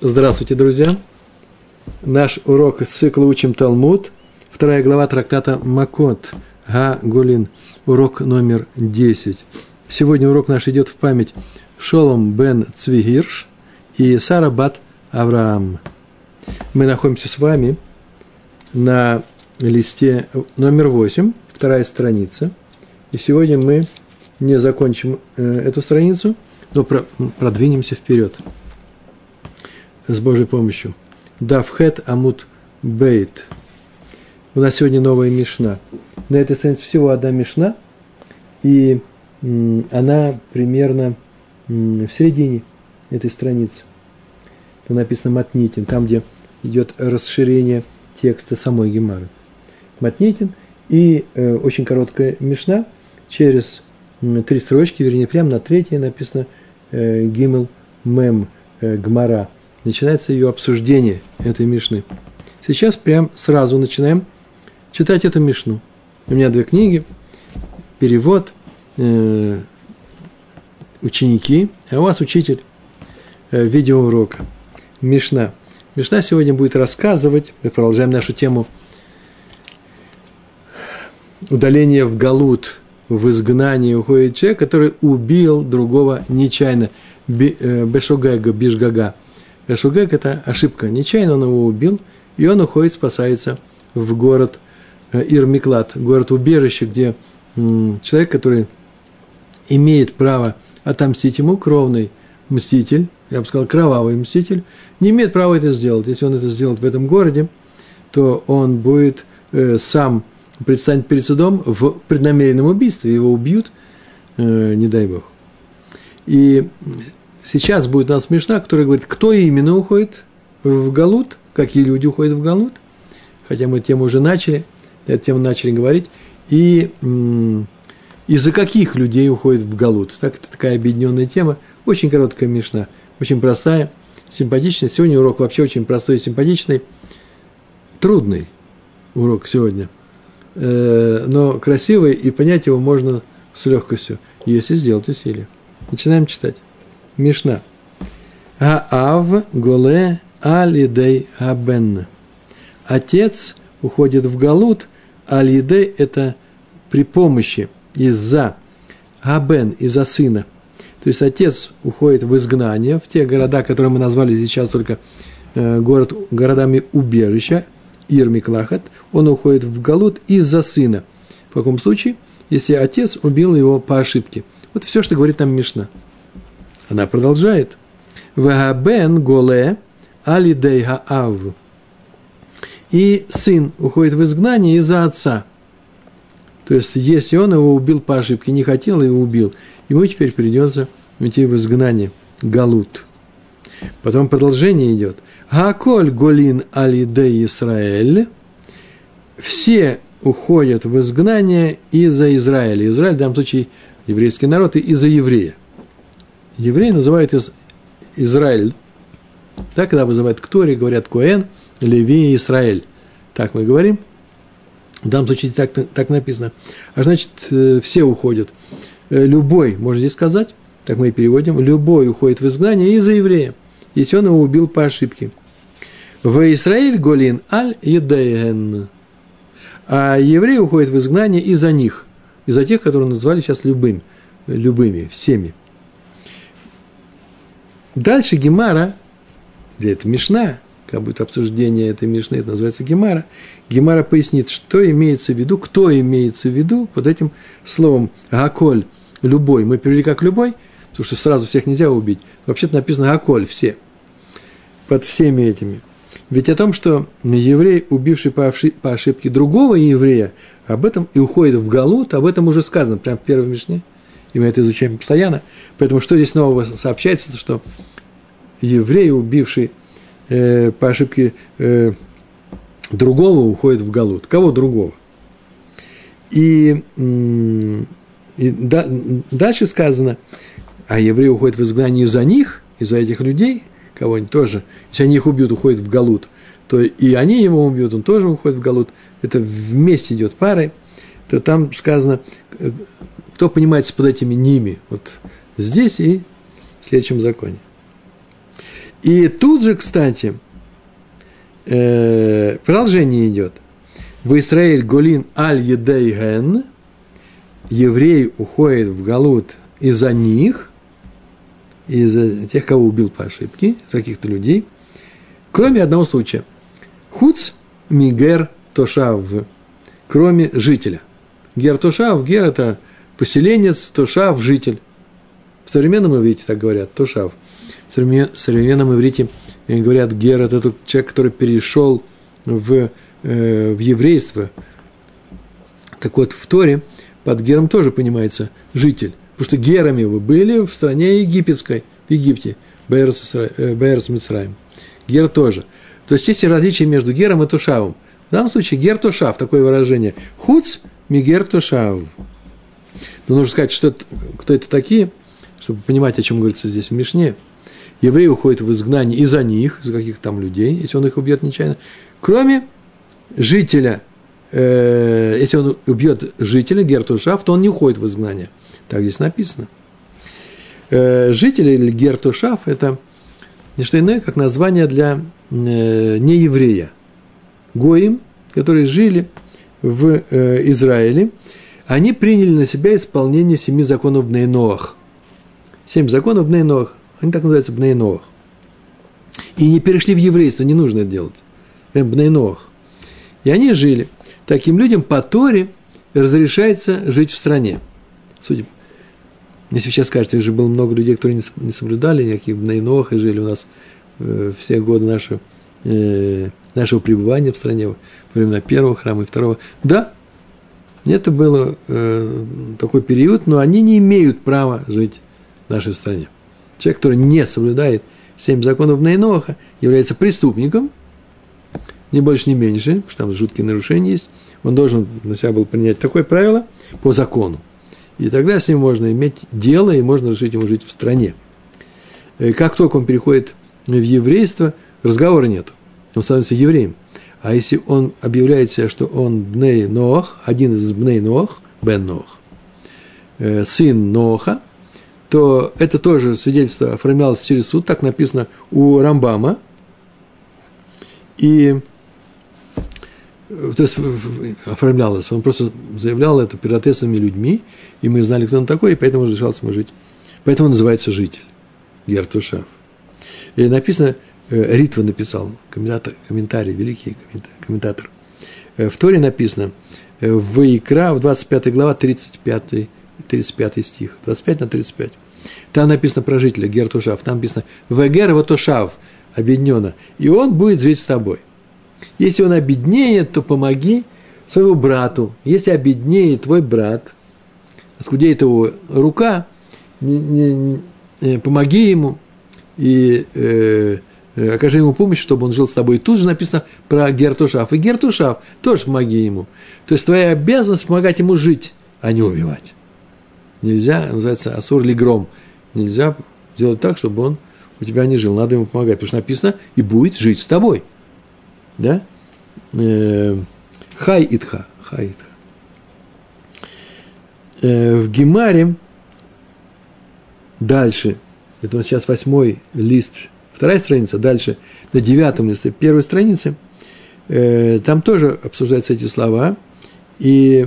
Здравствуйте, друзья! Наш урок из цикла «Учим Талмуд», вторая глава трактата Макот, Га Гулин, урок номер 10. Сегодня урок наш идет в память Шолом бен Цвигирш и Сара бат Авраам. Мы находимся с вами на листе номер 8, вторая страница. И сегодня мы не закончим э, эту страницу, но продвинемся вперед с Божьей помощью. Давхет Амут Бейт. У нас сегодня новая Мишна. На этой странице всего одна Мишна, и она примерно в середине этой страницы. Там написано Матнитин, там, где идет расширение текста самой Гемары. Матнитин и э, очень короткая Мишна через три строчки, вернее, прямо на третьей написано э, Гимел Мем э, Гмара – начинается ее обсуждение этой Мишны. Сейчас прям сразу начинаем читать эту Мишну. У меня две книги, перевод, э, ученики, а у вас учитель э, видеоурока. Мишна. Мишна сегодня будет рассказывать, мы продолжаем нашу тему удаления в Галут, в изгнании уходит человек, который убил другого нечаянно, э, Бешогега, Бишгага – Шугек – это ошибка. Нечаянно он его убил, и он уходит, спасается в город э, Ирмиклад, город-убежище, где человек, который имеет право отомстить ему, кровный мститель, я бы сказал, кровавый мститель, не имеет права это сделать. Если он это сделает в этом городе, то он будет э, сам предстанет перед судом в преднамеренном убийстве, его убьют, э, не дай бог. И сейчас будет у нас Мишна, которая говорит, кто именно уходит в Галут, какие люди уходят в Галут, хотя мы тему уже начали, эту тему начали говорить, и из-за каких людей уходит в Галут. Так, это такая объединенная тема, очень короткая Мишна, очень простая, симпатичная. Сегодня урок вообще очень простой и симпатичный, трудный урок сегодня, э, но красивый, и понять его можно с легкостью, если сделать усилие. Начинаем читать. Мишна. Аав голе алидей абен. Отец уходит в галут, алидей – это при помощи, из-за, абен – из-за сына. То есть отец уходит в изгнание, в те города, которые мы назвали сейчас только э, город, городами убежища, Ирмиклахат, он уходит в галут из-за сына. В каком случае? Если отец убил его по ошибке. Вот все, что говорит нам Мишна. Она продолжает. Вагабен голе алидей ав. И сын уходит в изгнание из-за отца. То есть, если он его убил по ошибке, не хотел и убил, ему теперь придется уйти в изгнание. Галут. Потом продолжение идет. Гаколь голин алидей Исраэль. Все уходят в изгнание из-за Израиля. Израиль, в данном случае, еврейский народ, и из-за еврея евреи называют из, Израиль. Так, когда вызывают Ктори, говорят Коэн, Леви и Израиль. Так мы говорим. В данном случае так, так написано. А значит, э, все уходят. Э, любой, можно здесь сказать, так мы и переводим, любой уходит в изгнание из-за еврея, если он его убил по ошибке. В Израиль голин аль едеен. А евреи уходят в изгнание из-за них, из-за тех, которые назвали сейчас любым, любыми, всеми. Дальше Гемара, где это Мишна, как будет обсуждение этой Мишны, это называется Гемара, Гемара пояснит, что имеется в виду, кто имеется в виду под этим словом «гаколь», «любой». Мы перевели как «любой», потому что сразу всех нельзя убить. Вообще-то написано «гаколь», «все». Под всеми этими. Ведь о том, что еврей, убивший по ошибке другого еврея, об этом и уходит в Галут, об этом уже сказано, прямо в первой Мишне – и мы это изучаем постоянно. Поэтому что здесь нового сообщается, что еврей, убивший э, по ошибке э, другого, уходит в Галут. Кого другого? И, и да, дальше сказано, а еврей уходит в изгнание из-за них, из-за этих людей, кого-нибудь тоже, если они их убьют, уходит в Галут, то и они его убьют, он тоже уходит в Галут. Это вместе идет парой. То там сказано, кто понимается под этими ними? Вот здесь и в следующем законе. И тут же, кстати, э, продолжение идет. В Израиль Голин аль едейген, еврей уходит в Галут из-за них, из-за тех, кого убил по ошибке, из каких-то людей, кроме одного случая. Хуц мигер тошав, кроме жителя. Гер тошав, гер – это поселенец, тошав – житель. В современном иврите так говорят, тошав. В современном иврите говорят, гер – это тот человек, который перешел в, э, в еврейство. Так вот, в Торе под гером тоже понимается житель. Потому что герами вы были в стране египетской, в Египте, Бейрс Мицраем. Гер тоже. То есть есть различия между гером и тушавом. В данном случае гер тушав, такое выражение. Хуц мигер тушав. Но нужно сказать, что, кто это такие, чтобы понимать, о чем говорится здесь в Мишне. Евреи уходят в изгнание из-за них, из каких-то там людей, если он их убьет нечаянно, кроме жителя, э, если он убьет жителя Гертушав, то он не уходит в изгнание. Так здесь написано. Э, жители или Гертушав – это не что иное, как название для э, нееврея. Гоим, которые жили в э, Израиле, они приняли на себя исполнение семи законов Бнейноах. Семь законов Бнейноах. Они так называются Бнейноах. И не перешли в еврейство, не нужно это делать. Прям Бнейноах. И они жили. Таким людям по Торе разрешается жить в стране. Судя если сейчас скажете, уже было много людей, которые не соблюдали никаких Бнейноах и жили у нас э, все годы нашего, э, нашего пребывания в стране, во времена первого храма и второго. Да, это был э, такой период, но они не имеют права жить в нашей стране. Человек, который не соблюдает семь законов Нейноха, является преступником, ни больше, ни меньше, потому что там жуткие нарушения есть, он должен на себя был принять такое правило по закону. И тогда с ним можно иметь дело, и можно разрешить ему жить в стране. Э, как только он переходит в еврейство, разговора нету. Он становится евреем. А если он объявляет себя, что он Бней Ноах, один из Бней Ноах, Бен Ноах, э, сын Ноаха, то это тоже свидетельство оформлялось через суд, так написано у Рамбама. И э, то есть оформлялось, он просто заявлял это перед ответственными людьми, и мы знали, кто он такой, и поэтому разрешался ему жить. Поэтому он называется житель, Гертушав. И написано, Ритва написал, комментатор, комментарий, великий комментатор. Э, в Торе написано, в Икра, в 25 глава, 35 35 стих, 25 на 35. Там написано про жителя Гертушав, там написано «Вегер Ватушав» объединенно, и он будет жить с тобой. Если он обеднеет, то помоги своему брату. Если обеднеет твой брат, скудеет его рука, помоги ему и э, э, окажи ему помощь, чтобы он жил с тобой. И тут же написано про Гертушав. И Гертушав тоже помоги ему. То есть твоя обязанность помогать ему жить, а не убивать. Нельзя, называется Асур Лигром. Нельзя сделать так, чтобы он у тебя не жил. Надо ему помогать, потому что написано и будет жить с тобой. Да? Э, хай итха. Хай итха. Э, в Гемаре дальше, это вот сейчас восьмой лист, вторая страница, дальше на девятом листе первой страницы, э, там тоже обсуждаются эти слова, и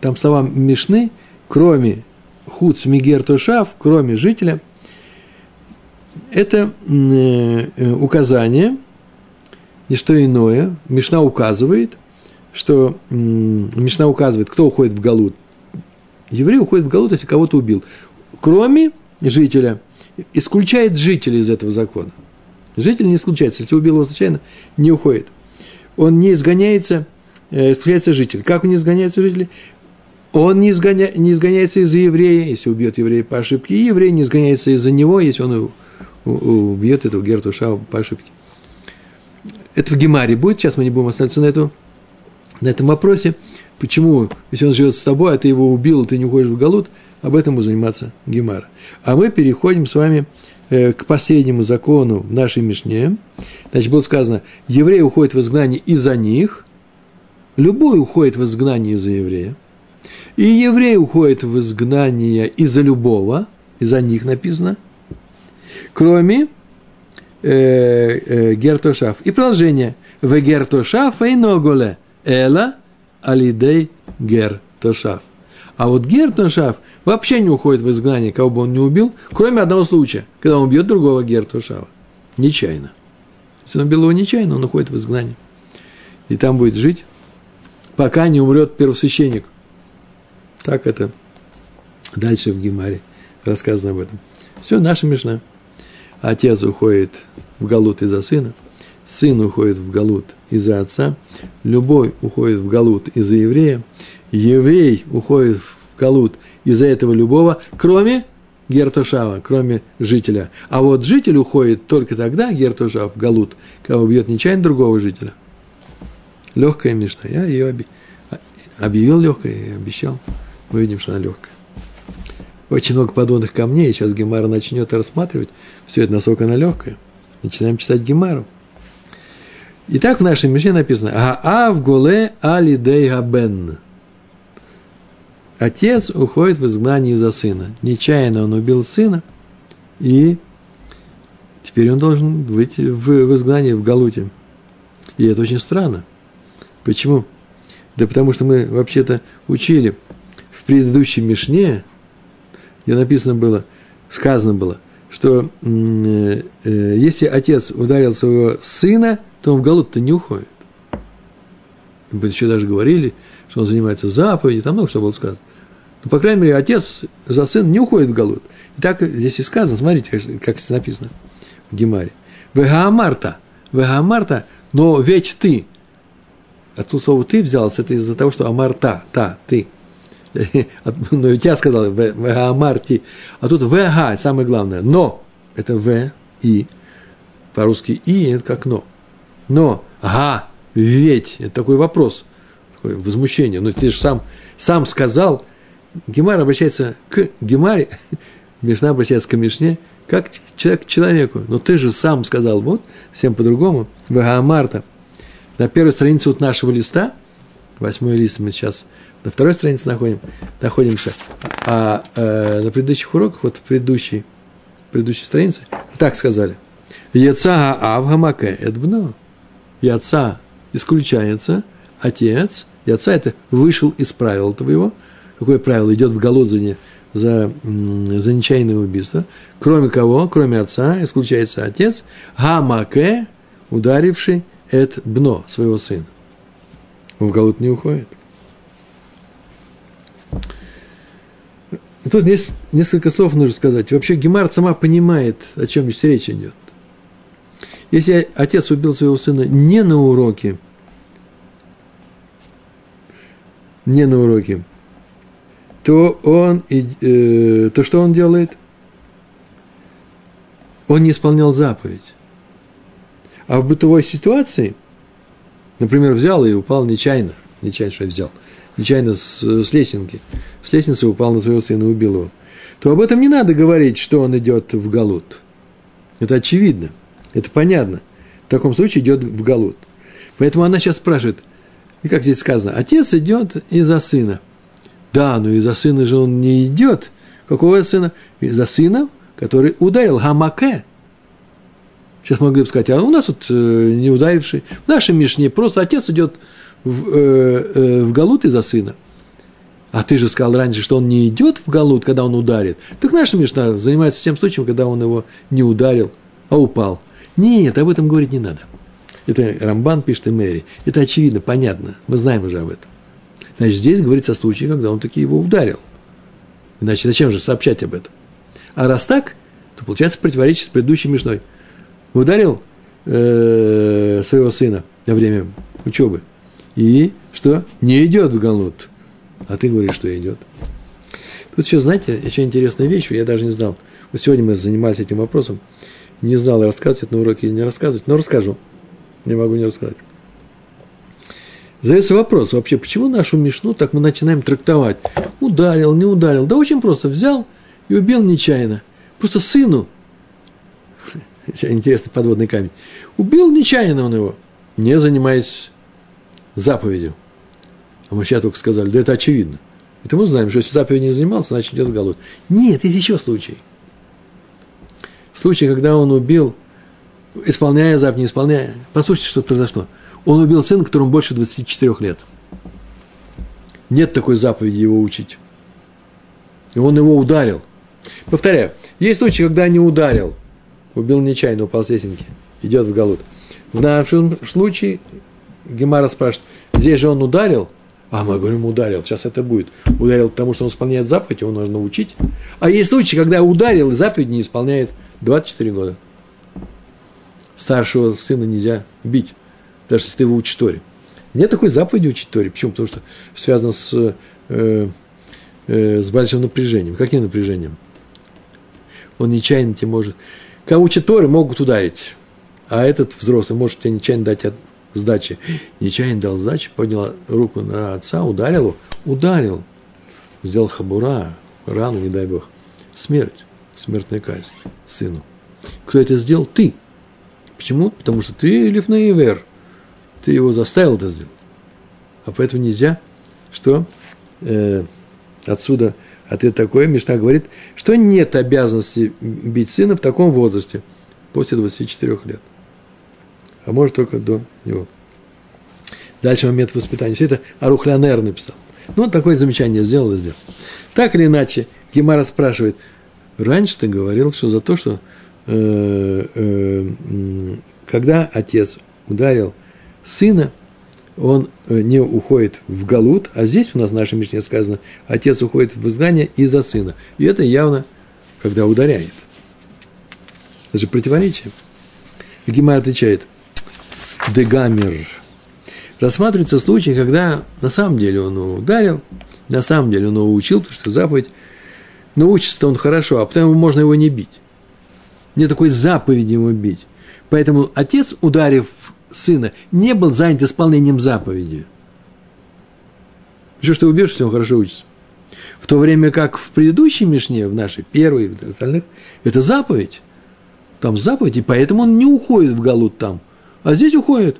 там слова Мишны – кроме Хуц Мигер Тушав, кроме жителя, это э, указание, не что иное. Мишна указывает, что Мишна указывает, кто уходит в Галут. Еврей уходит в Галут, если кого-то убил. Кроме жителя, исключает жителя из этого закона. Житель не исключается, если убил его случайно, не уходит. Он не изгоняется, э, исключается житель. Как он не изгоняется житель? Он не, изгоня, не изгоняется из-за еврея, если убьет еврея по ошибке, и еврей не изгоняется из-за него, если он убьет этого Гертуша по ошибке. Это в Гемаре будет, сейчас мы не будем остановиться на, этом, на этом вопросе. Почему, если он живет с тобой, а ты его убил, ты не уходишь в Галут, об этом будет заниматься Гемара. А мы переходим с вами э, к последнему закону в нашей Мишне. Значит, было сказано, еврей уходит в изгнание из-за них, любой уходит в изгнание из-за еврея – и еврей уходит в изгнание из-за любого, из-за них написано, кроме э, э, гертошав. И продолжение. В гертошав эйноголе. Эла алидей гертошав. А вот гертошав вообще не уходит в изгнание, кого бы он не убил, кроме одного случая, когда он убьет другого гертошава. Нечаянно. Если он убил его нечаянно, он уходит в изгнание. И там будет жить, пока не умрет первосвященник. Так это дальше в Гемаре рассказано об этом. Все, наша Мишна. Отец уходит в Галут из-за сына, сын уходит в Галут из-за отца, любой уходит в Галут из-за еврея, еврей уходит в Галут из-за этого любого, кроме Гертушава, кроме жителя. А вот житель уходит только тогда, Гертушав, в Галут, когда убьет нечаянно другого жителя. Легкая Мишна. Я ее объявил легкой обещал. Мы видим, что она легкая. Очень много подводных камней. Сейчас Гемара начнет рассматривать все это, насколько она легкая. Начинаем читать Гемару. Итак, в нашей Мишне написано «А в голе алидей габен». Отец уходит в изгнание из-за сына. Нечаянно он убил сына, и теперь он должен выйти в, в изгнание в Галуте. И это очень странно. Почему? Да потому что мы вообще-то учили в предыдущей Мишне, где написано было, сказано было, что э, э, если отец ударил своего сына, то он в Галут-то не уходит. Мы еще даже говорили, что он занимается заповедью, там много что было сказано. Но, по крайней мере, отец за сын не уходит в Галут. И так здесь и сказано, смотрите, как здесь написано в Гемаре. Вегаамарта, Вегаамарта, но ведь ты. Тут слово ты взялось, это из-за того, что Амарта, та, ты. Но у тебя сказал Вегаамарти. А тут Вега, самое главное, но. Это В, И. По-русски И, это как но. Но, ага, ведь, это такой вопрос, такое возмущение. Но ты же сам, сам сказал, Гемар обращается к Гемаре, Мишна обращается к Мишне, как человек к человеку. Но ты же сам сказал, вот, всем по-другому, Вагаамарта. На первой странице вот нашего листа, восьмой лист мы сейчас на второй странице находим, находимся, а э, на предыдущих уроках, вот в предыдущей, предыдущей странице, так сказали. Яца Авгамаке Эдбно. Яца исключается, отец, Яца это вышел из правил твоего – какое правило идет в Голодзине за, за нечаянное убийство, кроме кого, кроме отца, исключается отец, гамаке, ударивший эт бно, своего сына. Он в Галут не уходит. Тут есть несколько слов нужно сказать. Вообще Гемар сама понимает, о чем здесь речь идет. Если отец убил своего сына не на уроке, не на уроке, то он, э, то что он делает? Он не исполнял заповедь. А в бытовой ситуации, например, взял и упал нечаянно, нечаянно что я взял, нечаянно с, с лесенки, с лестницы упал на своего сына и убил его, то об этом не надо говорить, что он идет в Галут. Это очевидно, это понятно. В таком случае идет в Галут. Поэтому она сейчас спрашивает, и как здесь сказано, отец идет из-за сына – да, но из-за сына же он не идет. Какого сына? Из-за сына, который ударил Гамаке. Сейчас могли бы сказать, а у нас тут э, не ударивший. В нашем Мишне просто отец идет в, э, э, в Галут из-за сына. А ты же сказал раньше, что он не идет в Галут, когда он ударит. Так наша Мишна занимается тем случаем, когда он его не ударил, а упал. Нет, об этом говорить не надо. Это Рамбан пишет и Мэри. Это очевидно, понятно. Мы знаем уже об этом. Значит, здесь говорится о случае, когда он таки его ударил. Иначе зачем же сообщать об этом? А раз так, то получается противоречие с предыдущей Мишной. Ударил э, своего сына во время учебы. И что? Не идет в Галут. А ты говоришь, что идет. Тут еще, знаете, еще интересная вещь, я даже не знал. Вот сегодня мы занимались этим вопросом. Не знал, рассказывать это на уроке или не рассказывать, но расскажу. Не могу не рассказать. Задается вопрос вообще, почему нашу Мишну так мы начинаем трактовать? Ударил, не ударил. Да очень просто, взял и убил нечаянно. Просто сыну, интересный подводный камень, убил нечаянно он его, не занимаясь заповедью. А мы сейчас только сказали, да это очевидно. Это мы знаем, что если заповедь не занимался, значит идет голод. Нет, есть еще случай. Случай, когда он убил исполняя заповедь, не исполняя. Послушайте, что произошло. Он убил сына, которому больше 24 лет. Нет такой заповеди его учить. И он его ударил. Повторяю, есть случаи, когда не ударил, убил нечаянно, упал с лесенки, идет в голод. В нашем случае Гемара спрашивает, здесь же он ударил, а мы говорим, ударил, сейчас это будет. Ударил, потому что он исполняет заповедь, его нужно учить. А есть случаи, когда ударил, и заповедь не исполняет 24 года. Старшего сына нельзя бить, даже если ты его учишь Торе. Нет такой заповеди учить Торе. Почему? Потому что связано с, э, э, с большим напряжением. Каким напряжением? Он нечаянно тебе может... Когда учат Торы, могут ударить. А этот взрослый может тебе нечаянно дать от сдачи. Нечаянно дал сдачи, поднял руку на отца, ударил его, ударил. Сделал хабура, рану, не дай бог. Смерть, смертная казнь сыну. Кто это сделал? Ты. Почему? Потому что ты Лифнаивер. Ты его заставил это сделать. А поэтому нельзя, что э, отсюда ответ такой, Мишна говорит, что нет обязанности бить сына в таком возрасте, после 24 лет. А может только до него. Дальше момент воспитания. Все это Арухлянер написал. Ну, вот такое замечание сделал и сделал. Так или иначе, Гемара спрашивает, раньше ты говорил, что за то, что э, э, когда отец ударил сына, он э, не уходит в Галут, а здесь у нас в нашей Мишне сказано, отец уходит в изгнание из-за сына. И это явно, когда ударяет. Это же противоречие. Гимар отвечает, дегамер. Рассматривается случай, когда на самом деле он ударил, на самом деле он его учил, потому что заповедь, но учится он хорошо, а потом можно его не бить. Нет такой заповеди ему бить. Поэтому отец, ударив сына не был занят исполнением заповеди. Еще что убьешь, если он хорошо учится. В то время как в предыдущей Мишне, в нашей первой в остальных, это заповедь. Там заповедь, и поэтому он не уходит в Галут там. А здесь уходит,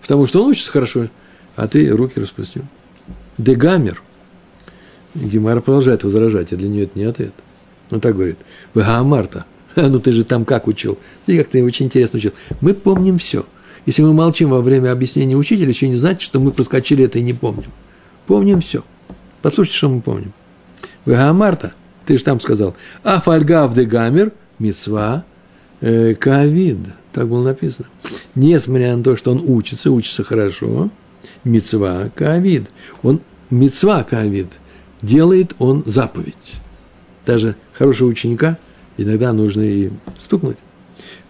потому что он учится хорошо, а ты руки распустил. Дегамер. Гемара продолжает возражать, а для нее это не ответ. Он так говорит. Вагаамарта. Ну ты же там как учил? Ты как ты очень интересно учил. Мы помним все. Если мы молчим во время объяснения учителя, еще не значит, что мы проскочили это и не помним. Помним все. Послушайте, что мы помним. Вегамарта, ты же там сказал, афальгав де гамер, мецва, э, ковид. Так было написано. Несмотря на то, что он учится, учится хорошо, мецва, ковид. Он, мецва, ковид, делает он заповедь. Даже хорошего ученика иногда нужно и стукнуть.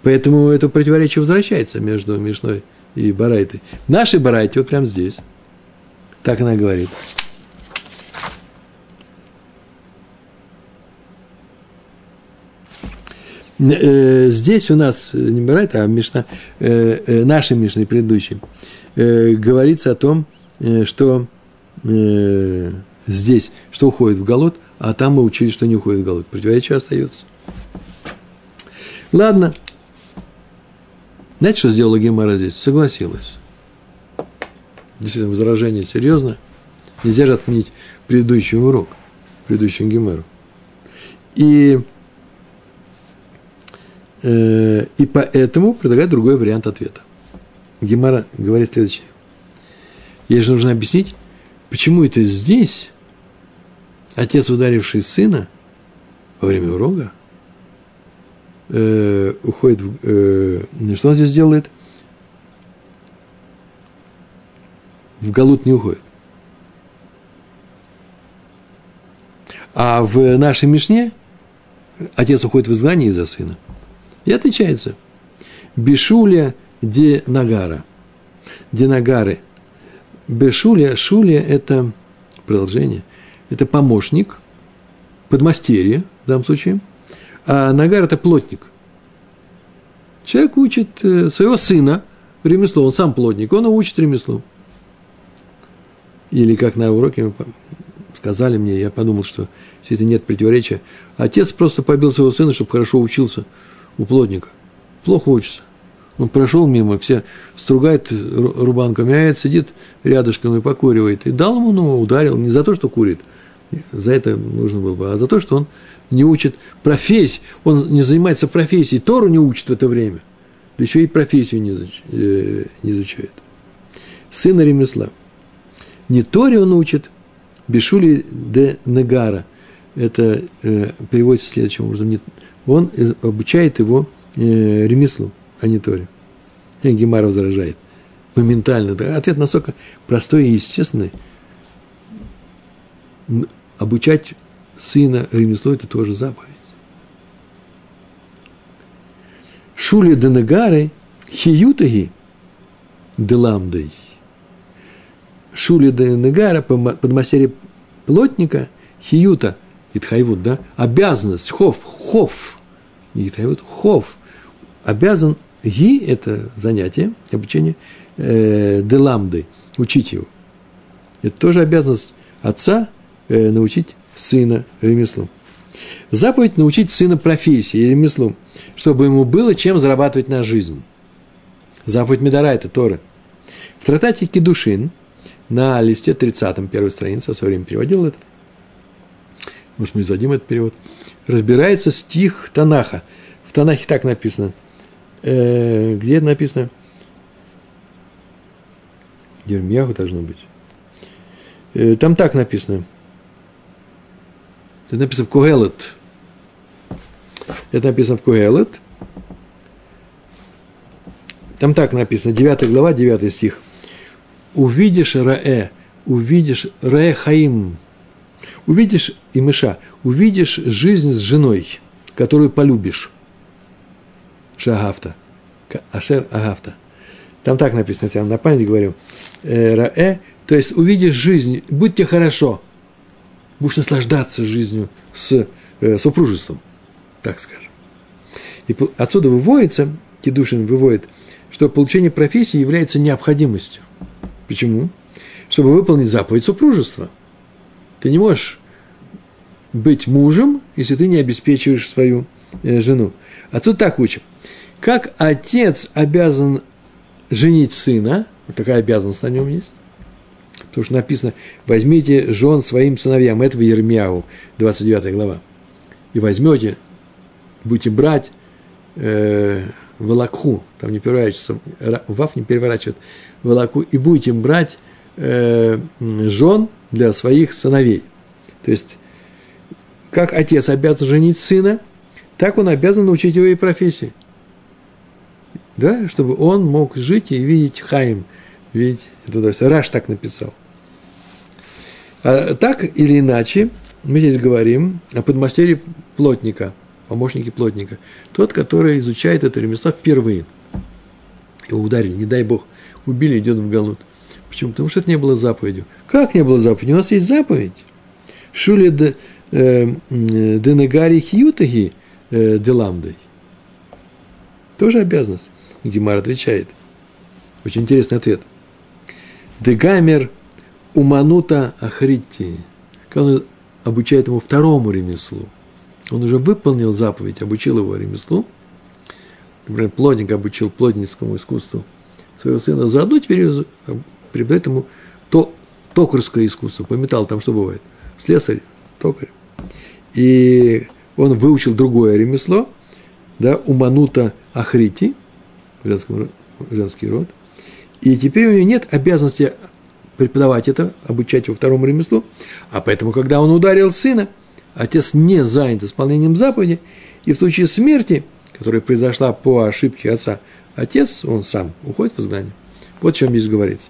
Поэтому это противоречие возвращается между Мишной и Барайтой. В нашей Барайте, вот прямо здесь, так она говорит. Э, здесь у нас не Барайта, а Мишна, э, э, нашей Мишной предыдущей, говорится о том, что здесь, что уходит в голод, а там мы учили, что не уходит в голод. Противоречие остается. Ладно, знаете, что сделала Гемара здесь? Согласилась. Действительно, возражение серьезное. Нельзя же отменить предыдущий урок, предыдущую Гемару. И, э, и поэтому предлагает другой вариант ответа. Гемара говорит следующее. Ей же нужно объяснить, почему это здесь отец, ударивший сына во время урока – э, уходит в... Э, что он здесь делает? В Галут не уходит. А в нашей Мишне отец уходит в изгнание из-за сына. И отвечается. Бешуля де Нагара. Де Нагары. Бешуля, Шуля – это продолжение, это помощник, подмастерье в данном случае – а нагар – это плотник. Человек учит э, своего сына ремесло, он сам плотник, он его учит ремеслу. Или как на уроке сказали мне, я подумал, что если нет противоречия, отец просто побил своего сына, чтобы хорошо учился у плотника. Плохо учится. Он прошел мимо, все стругает рубанками, а этот сидит рядышком и покуривает. И дал ему, ну, ударил, не за то, что курит, за это нужно было бы, а за то, что он не учит профессии, он не занимается профессией, Тору не учит в это время. да еще и профессию не, изуч, э, не изучает. Сына ремесла. Не Торе он учит, Бешули де Негара. Это э, переводится следующим образом. Не, он обучает его э, ремеслу, а не Торе. Гемар возражает. Моментально. Ответ настолько простой и естественный. Обучать сына ремеслу – это тоже заповедь. Шули денегары хиютаги деламдой. Шули денегара, подмастерье плотника, хиюта, итхайвут, да, обязанность, хов, хов, не хов, обязан, ги – это занятие, обучение, э, деламды, учить его. Это тоже обязанность отца э, научить сына ремеслу. Заповедь научить сына профессии и ремеслу, чтобы ему было чем зарабатывать на жизнь. Заповедь Медара – это Торы. В трактате Кедушин на листе 30 первой страницы, я в свое время переводил это, может, мы издадим этот перевод, разбирается стих Танаха. В Танахе так написано. Э, где это написано? Ермьяху должно быть. Э, там так написано – это написано в Кугелет. Это написано в Кугелет. Там так написано, 9 глава, 9 стих. Увидишь Раэ, увидишь Раэ Хаим, увидишь и мыша, увидишь жизнь с женой, которую полюбишь. Шагафта. Ашер Агафта. Там так написано, я вам на память говорю. Раэ, то есть увидишь жизнь, будь тебе хорошо – будешь наслаждаться жизнью с э, супружеством, так скажем. И отсюда выводится, Кедушин выводит, что получение профессии является необходимостью. Почему? Чтобы выполнить заповедь супружества. Ты не можешь быть мужем, если ты не обеспечиваешь свою э, жену. А тут так учим. Как отец обязан женить сына, вот такая обязанность на нем есть, Потому что написано, возьмите жен своим сыновьям. Это в Ермяу, 29 глава. И возьмете, будете брать э, волокху, там не переворачивается, ваф не переворачивает, волоку, и будете брать э, жен для своих сыновей. То есть, как отец обязан женить сына, так он обязан научить его и профессии. Да, чтобы он мог жить и видеть Хаим, видеть это удовольствие. Раш так написал. А так или иначе, мы здесь говорим о подмастерье плотника, помощнике плотника. Тот, который изучает это ремесло впервые. Его ударили, не дай бог, убили, идет в галут. Почему? Потому что это не было заповедью. Как не было заповеди? У нас есть заповедь. Шули де, э, денегари хьютаги э, деламдой. Тоже обязанность. Гимар отвечает. Очень интересный ответ. Дегамер – Уманута Ахрити, когда он обучает ему второму ремеслу. Он уже выполнил заповедь, обучил его ремеслу. Например, плотник обучил плотницкому искусству своего сына. Заодно теперь преподает ему то, токарское искусство. По металлу там что бывает? Слесарь, токарь. И он выучил другое ремесло, да, уманута ахрити, женский, женский род. И теперь у него нет обязанности преподавать это, обучать его второму ремеслу. А поэтому, когда он ударил сына, отец не занят исполнением заповеди, и в случае смерти, которая произошла по ошибке отца, отец, он сам, уходит в изгнание. Вот о чем здесь говорится.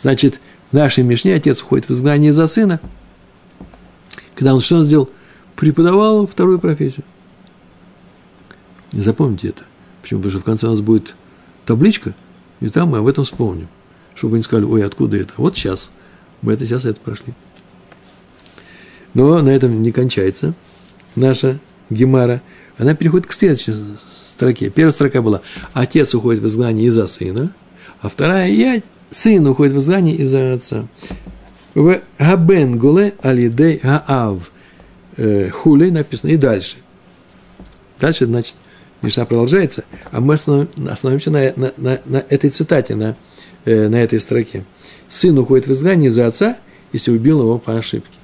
Значит, в нашей Мишне отец уходит в изгнание за сына. Когда он что он сделал? Преподавал вторую профессию. Запомните это. Почему? Потому что в конце у нас будет табличка, и там мы об этом вспомним чтобы вы не сказали, ой, откуда это? Вот сейчас. Мы это сейчас это прошли. Но на этом не кончается наша Гемара. Она переходит к следующей строке. Первая строка была «Отец уходит в изгнание из-за сына», а вторая «Я, сын уходит в изгнание из-за отца». В Габен Гуле Алидей Гаав э, Хулей написано и дальше. Дальше, значит, Мишна продолжается, а мы остановимся на, на, на, на этой цитате, на э, на этой строке. Сын уходит в изгнание за отца, если убил его по ошибке.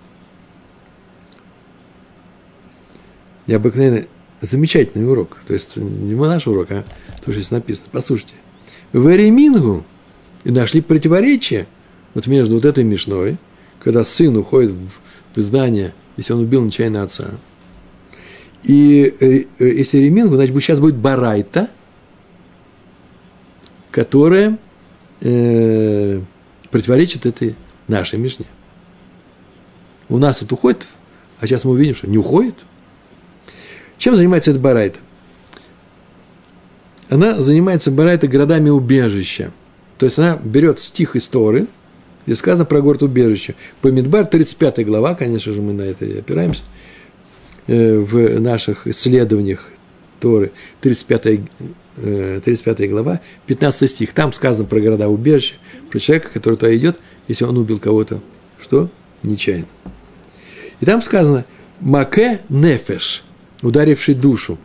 Необыкновенно замечательный урок. То есть не наш урок, а то, что здесь написано. Послушайте. В Эремингу нашли противоречие вот между вот этой Мишной, когда сын уходит в, в если он убил нечаянно отца, и э, э, если Ремингу, значит, сейчас будет Барайта, которая э, противоречит этой нашей Мишне. У нас это уходит, а сейчас мы увидим, что не уходит. Чем занимается эта Барайта? Она занимается Барайта городами убежища. То есть она берет стих из Торы, где сказано про город убежище. По Мидбар, 35 глава, конечно же, мы на это и опираемся, э, в наших исследованиях Торы, 35, 35 э, глава, 15 стих. Там сказано про города убежища, про человека, который туда идет, если он убил кого-то, что? Нечаянно. И там сказано «Маке нефеш», ударивший душу.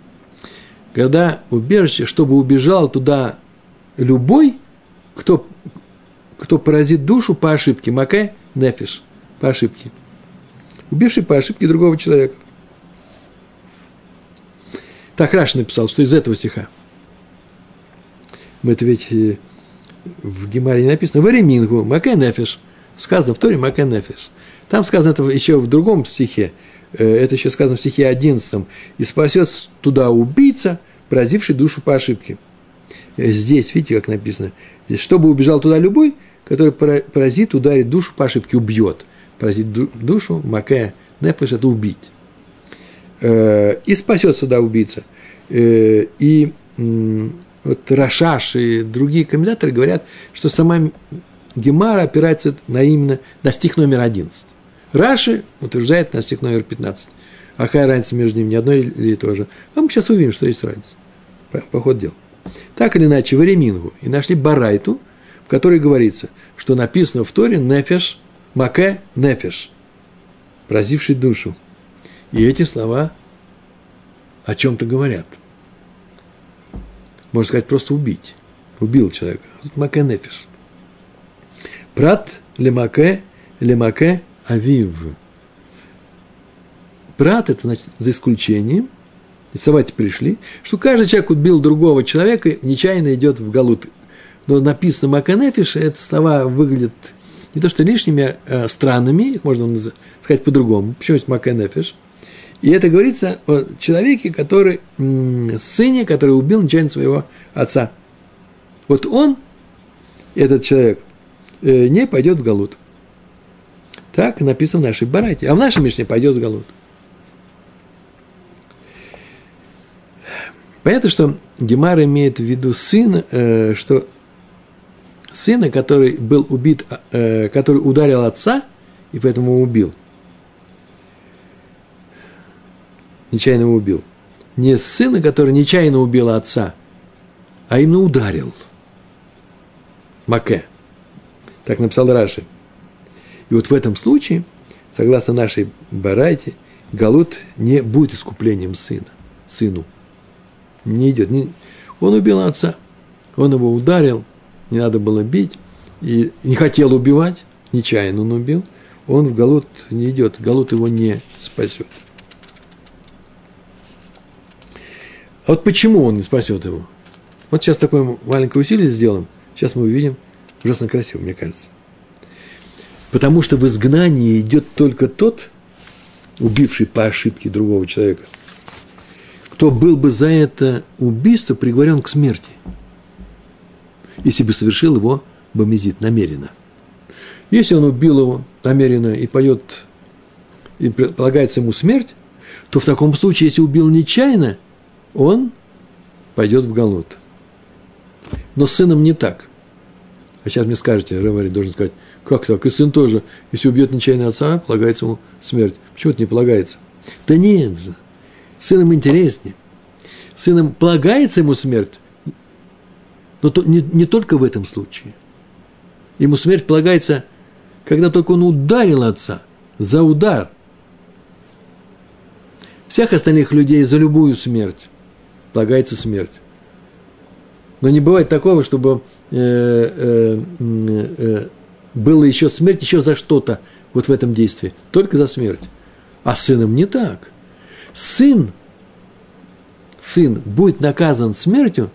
Города убежища, чтобы убежал туда любой, кто, кто поразит душу по ошибке. Маке нефеш, по ошибке. Убивший по ошибке другого человека. Так Раш написал, что из этого стиха. Мы это ведь э, в Гемаре не написано. Варемингу, Маке Нефиш. Сказано в Торе Маке Нефиш. Там сказано это еще в другом стихе. Э, это еще сказано в стихе 11. И спасет туда убийца, поразивший душу по ошибке. Э, здесь, видите, как написано. Чтобы убежал туда любой, который поразит, ударит душу по ошибке, убьет. Поразит душу, Маке Нефиш – это убить. И спасет сюда убийца. И вот Рашаш и другие комментаторы говорят, что сама Гемара опирается на именно на стих номер 11. Раши утверждает на стих номер 15. А какая разница между ними, ни одной или то же. А мы сейчас увидим, что есть разница. По, по ходу дела. Так или иначе, в Эремингу и нашли Барайту, в которой говорится, что написано в Торе «нефеш», «маке нефеш», поразивший душу. И эти слова о чем-то говорят – можно сказать, просто убить. Убил человека. Маке нефиш. Прат лемаке, лемаке авив. Прат – это значит за исключением, и собаки пришли, что каждый человек убил другого человека, нечаянно идет в галут. Но написано Маканефиш, и эти слова выглядят не то что лишними, а странными, их можно сказать по-другому. Почему есть Маканефиш? И это говорится о человеке, который, сыне, который убил нечаянно своего отца. Вот он, этот человек, э, не пойдет в Галут. Так написано в нашей Барате. А в нашей Мишне пойдет в Галут. Понятно, что Гемар имеет в виду сына, э, что сына, который был убит, э, который ударил отца, и поэтому убил – нечаянно его убил. Не сына, который нечаянно убил отца, а именно ударил. Маке. Так написал Раши. И вот в этом случае, согласно нашей Барайте, Галут не будет искуплением сына, сыну. Не идет. Не... Он убил отца. Он его ударил, не надо было бить. И не хотел убивать, нечаянно он убил. Он в Галут не идет. Галут его не спасет. А вот почему он не спасет его? Вот сейчас такое маленькое усилие сделаем. Сейчас мы увидим. Ужасно красиво, мне кажется. Потому что в изгнании идет только тот, убивший по ошибке другого человека, кто был бы за это убийство приговорен к смерти, если бы совершил его бомезит намеренно. Если он убил его намеренно и пойдет, и полагается ему смерть, то в таком случае, если убил нечаянно – он пойдет в Галут. Но с сыном не так. А сейчас мне скажете, Ревари должен сказать, как так? И сын тоже, если убьет нечаянно отца, полагается ему смерть. Почему это не полагается? Да нет же. Сыном интереснее. Сыном полагается ему смерть, но то, не, не только в этом случае. Ему смерть полагается, когда только он ударил отца за удар. Всех остальных людей за любую смерть полагается смерть. Но не бывает такого, чтобы э, э, э, было еще смерть еще за что-то вот в этом действии, только за смерть. А с сыном не так. Сын сын будет наказан смертью,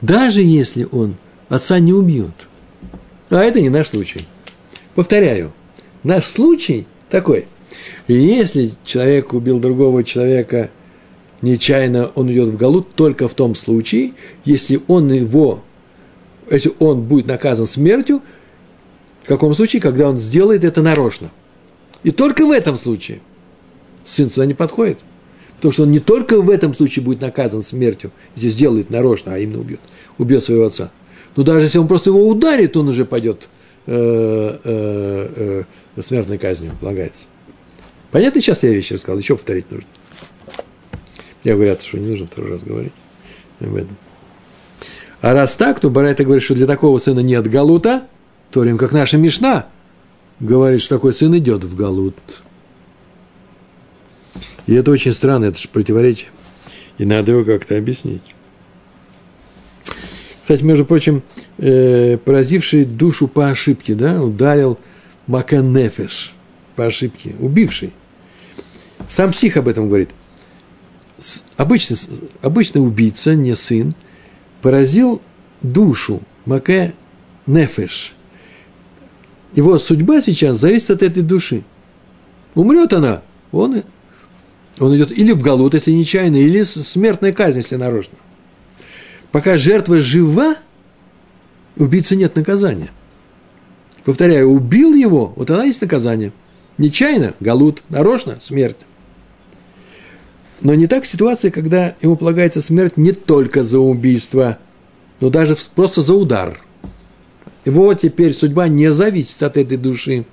даже если он отца не убьет. А это не наш случай. Повторяю, наш случай такой. Если человек убил другого человека нечаянно, он идет в Галут только в том случае, если он его, если он будет наказан смертью, в каком случае, когда он сделает это нарочно. И только в этом случае сын сюда не подходит. Потому что он не только в этом случае будет наказан смертью, если сделает нарочно, а именно убьет, убьет своего отца. Но даже если он просто его ударит, он уже пойдет э, э, э, смертной казнью, полагается. Понятно, сейчас я вещи рассказал, еще повторить нужно. Я говорят, что не нужно второй раз говорить об этом. А раз так, то Барайта говорит, что для такого сына нет галута, то время как наша Мишна говорит, что такой сын идет в галут. И это очень странно, это же противоречие. И надо его как-то объяснить. Кстати, между прочим, э, поразивший душу по ошибке, да, ударил Маканефеш по ошибке, убивший. Сам стих об этом говорит. Обычный, обычный убийца, не сын, поразил душу Маке Нефеш. Его судьба сейчас зависит от этой души. Умрет она, он он идет или в голод, если нечаянно, или смертная казнь, если нарочно. Пока жертва жива, убийцы нет наказания. Повторяю, убил его, вот она есть наказание. Нечаянно – галут, нарочно – смерть. Но не так ситуация, когда ему полагается смерть не только за убийство, но даже просто за удар. Его теперь судьба не зависит от этой души.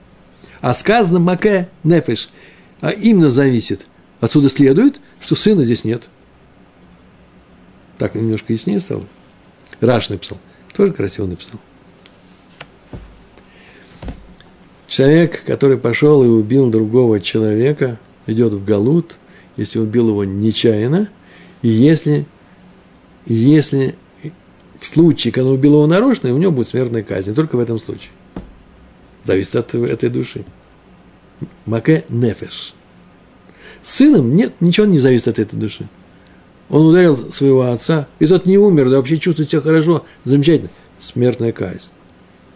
А сказано «маке нефиш», а именно зависит – Отсюда следует, что сына здесь нет. Так немножко яснее стало. Раш написал. Тоже красиво написал. Человек, который пошел и убил другого человека, идет в Галут, если убил его нечаянно, и если, если в случае, когда убил его нарочно, у него будет смертная казнь. Только в этом случае. Зависит от этой души. Маке нефеш. Сыном нет, ничего не зависит от этой души. Он ударил своего отца, и тот не умер, да вообще чувствует себя хорошо, замечательно. Смертная казнь.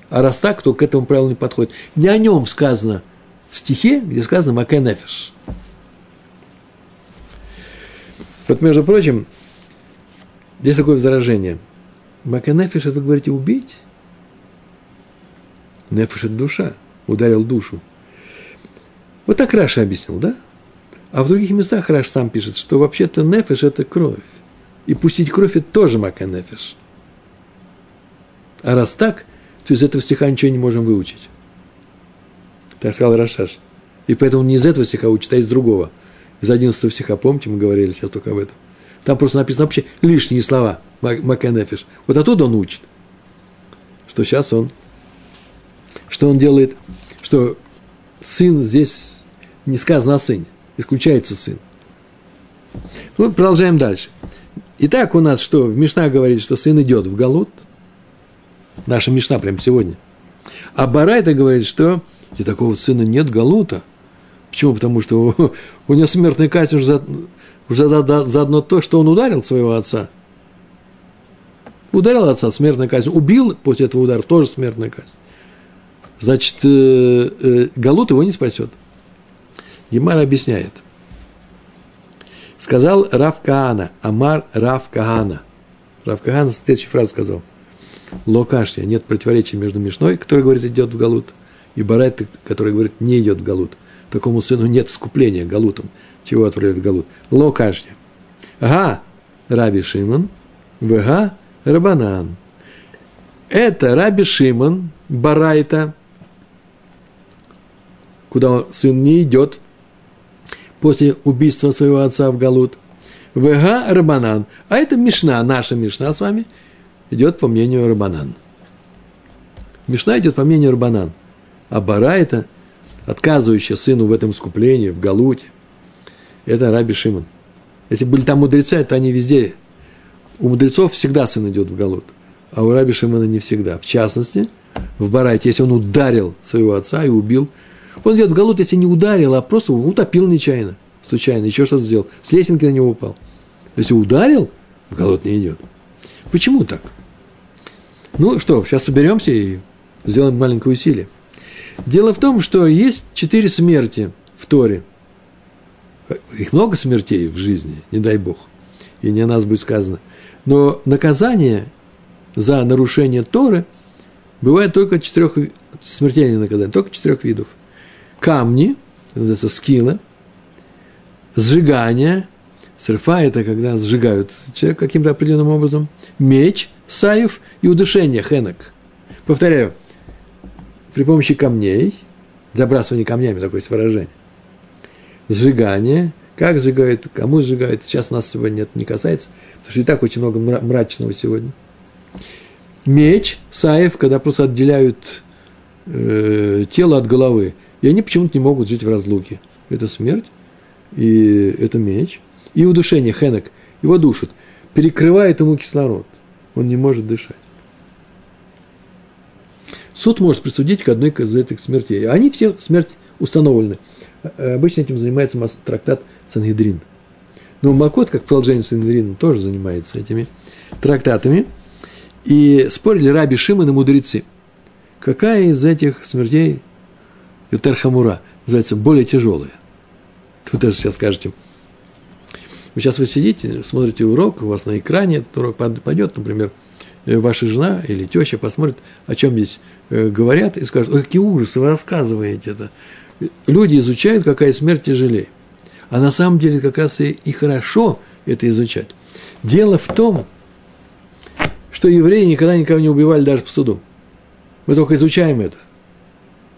А раз так, то к этому правилу не подходит. Не о нем сказано в стихе, где сказано «макенефиш». Вот, между прочим, здесь такое возражение. Макенефиш, это вы говорите убить? Нефиш – это душа, ударил душу. Вот так Раша объяснил, да? А в других местах Раш сам пишет, что вообще-то нефеш – это кровь. И пустить кровь – это тоже мака нефеш. А раз так, то из этого стиха ничего не можем выучить. Так сказал Рашаш. И поэтому не из этого стиха учит, а из другого. Из 11 стиха, помните, мы говорили сейчас только об этом. Там просто написано вообще лишние слова, Макенефиш. Вот оттуда он учит. Что сейчас он, что он делает, что сын здесь не сказано о сыне исключается сын. Ну, продолжаем дальше. Итак, у нас что? Мишна говорит, что сын идет в Галут. Наша Мишна прямо сегодня. А Барайта говорит, что и такого сына нет Галута. Почему? Потому что у, него смертная казнь уже, за, уже за, за одно то, что он ударил своего отца. Ударил отца, смертная казнь. Убил после этого удара, тоже смертная казнь. Значит, э, э, Галут его не спасет. Гемара объясняет. Сказал Рав Каана, Амар Рав Каана. Рав Каана следующую фразу сказал. Локашья, нет противоречия между Мишной, который говорит, идет в Галут, и Барайт, который говорит, не идет в Галут. Такому сыну нет скупления Галутом. Чего отправляют в Галут? Локашья. Ага, Раби Шимон, ВГ Рабанан. Это Раби Шимон, Барайта, куда сын не идет, после убийства своего отца в Галут. Вега Рабанан. А это Мишна, наша Мишна с вами, идет по мнению Рабанан. Мишна идет по мнению Рабанан. А Бара это отказывающая сыну в этом скуплении, в Галуте. Это Раби Шимон. Если были там мудрецы, это они везде. У мудрецов всегда сын идет в Галут, а у Раби Шимона не всегда. В частности, в Барайте, если он ударил своего отца и убил он идет в Галут, если не ударил, а просто утопил нечаянно, случайно, еще что-то сделал. С лесенки на него упал. если ударил, в голод не идет. Почему так? Ну что, сейчас соберемся и сделаем маленькое усилие. Дело в том, что есть четыре смерти в Торе. Их много смертей в жизни, не дай Бог. И не о нас будет сказано. Но наказание за нарушение Торы бывает только четырех смертельное наказание, только четырех видов. Камни, называется скилла, сжигание, серфа – это когда сжигают человека каким-то определенным образом, меч, саев и удушение, хенок. Повторяю, при помощи камней, забрасывание камнями, такое есть выражение, сжигание, как сжигают, кому сжигают, сейчас нас сегодня это не касается, потому что и так очень много мрачного сегодня. Меч, саев, когда просто отделяют э, тело от головы, и они почему-то не могут жить в разлуке. Это смерть, и это меч, и удушение, хенек, его душат, перекрывает ему кислород, он не может дышать. Суд может присудить к одной из этих смертей. Они все смерть установлены. Э, обычно этим занимается трактат Сангедрин. Но Макот, как продолжение Сангедрина, тоже занимается этими трактатами. И спорили Раби Шимон и мудрецы. Какая из этих смертей Ютерхамура называется более тяжелая? Вы тоже сейчас скажете. Вы сейчас вы сидите, смотрите урок, у вас на экране этот урок пойдет, например, ваша жена или теща посмотрит, о чем здесь Э, говорят и скажут, ой, какие ужасы, вы рассказываете это. Люди изучают, какая смерть тяжелее. А на самом деле как раз и, и хорошо это изучать. Дело в том, что евреи никогда никого не убивали даже по суду. Мы только изучаем это.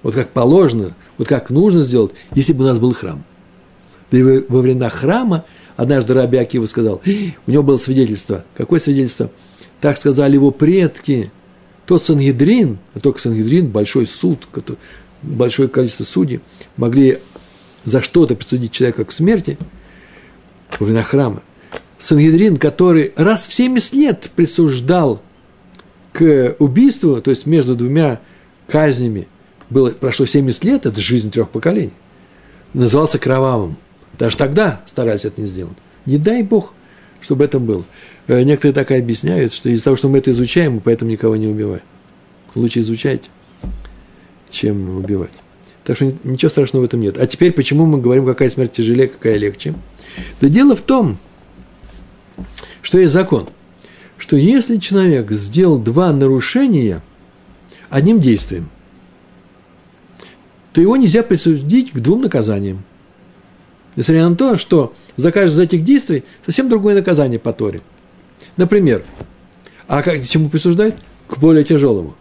Вот как положено, вот как нужно сделать, если бы у нас был храм. Да и во времена храма однажды Раби Акива сказал, у него было свидетельство. Какое свидетельство? Так сказали его предки – тот Сангедрин, а только Сангедрин, большой суд, который, большое количество судей, могли за что-то присудить человека к смерти во времена храма. Сангедрин, который раз в 70 лет присуждал к убийству, то есть между двумя казнями, было, прошло 70 лет, это жизнь трех поколений, назывался кровавым. Даже тогда старались это не сделать. Не дай Бог, чтобы это было. Э, некоторые так и объясняют, что из-за того, что мы это изучаем, мы поэтому никого не убиваем. Лучше изучать, чем убивать. Так что ничего страшного в этом нет. А теперь почему мы говорим, какая смерть тяжелее, какая легче? Да дело в том, что есть закон, что если человек сделал два нарушения одним действием, то его нельзя присудить к двум наказаниям. Несмотря на то, что за каждое из этих действий совсем другое наказание по Торе – Например, а как, к чему присуждают? К более тяжелому.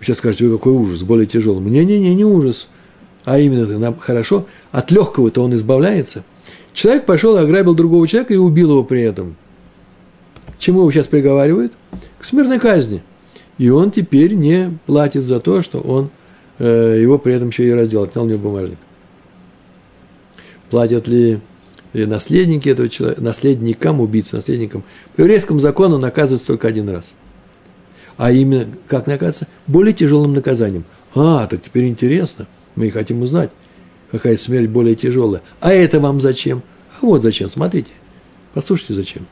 Сейчас скажете, вы какой ужас, более тяжелому. Не-не-не, не ужас. А именно, нам хорошо, от легкого-то он избавляется. Человек пошел и ограбил другого человека и убил его при этом. Чему его сейчас приговаривают? К смертной казни. И он теперь не платит за то, что он э, его при этом еще и раздел, отнял у него бумажник. Платят ли наследники этого человека, наследникам, убийцы, наследникам. По еврейскому закону наказывается только один раз. А именно, как наказывается? Более тяжелым наказанием. А, так теперь интересно. Мы хотим узнать, какая смерть более тяжелая. А это вам зачем? А вот зачем, смотрите. Послушайте, зачем.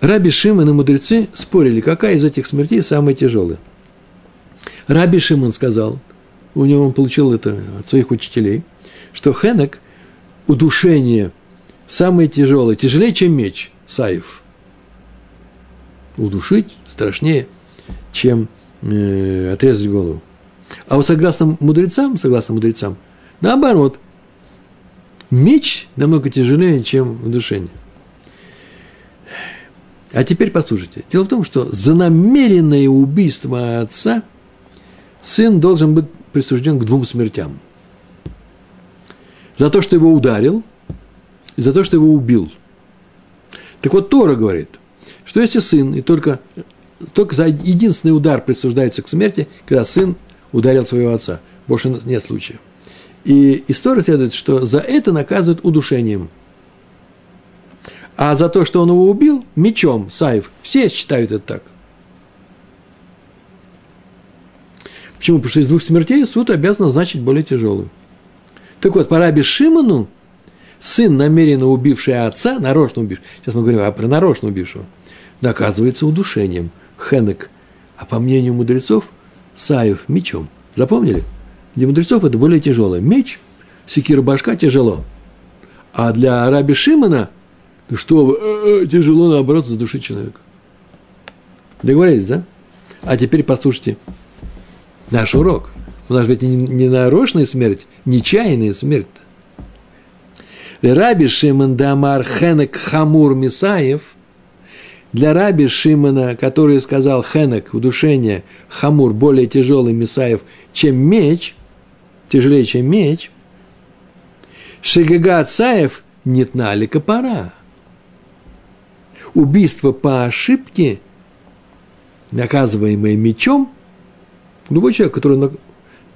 Раби Шимон и мудрецы спорили, какая из этих смертей самая тяжелая. Раби Шимон сказал, у него он получил это от своих учителей, что Хенек удушение самое тяжелое, тяжелее, чем меч, саев. Удушить страшнее, чем э, отрезать голову. А вот согласно мудрецам, согласно мудрецам, наоборот, меч намного тяжелее, чем удушение. А теперь послушайте. Дело в том, что за намеренное убийство отца сын должен быть присужден к двум смертям – за то, что его ударил, и за то, что его убил. Так вот, Тора говорит, что если сын, и только, только за единственный удар присуждается к смерти, когда сын ударил своего отца. Больше нет случая. И история следует, что за это наказывают удушением. А за то, что он его убил, мечом, Саев. Все считают это так. Почему? Потому что из двух смертей суд обязан назначить более тяжелую. Так вот, по Раби Шимону сын, намеренно убивший отца, нарочно убивший, сейчас мы говорим про нарочно убившего, наказывается удушением, хенек. А по мнению мудрецов, саев мечом. Запомнили? Для мудрецов это более тяжелое. Меч, секира башка тяжело. А для раби Шимона, что вы, э, э, тяжело, наоборот, задушить человека. Договорились, да? А теперь послушайте наш урок. У нас ведь не, нарочная смерть, нечаянная смерть-то. Раби Шимон Дамар Хенек Хамур Мисаев, для раби Шимона, который сказал Хенек, удушение, Хамур, более тяжелый Мисаев, чем меч, тяжелее, чем меч, Шигага Ацаев нетна капара. Убийство по ошибке, наказываемое мечом, любой человек, который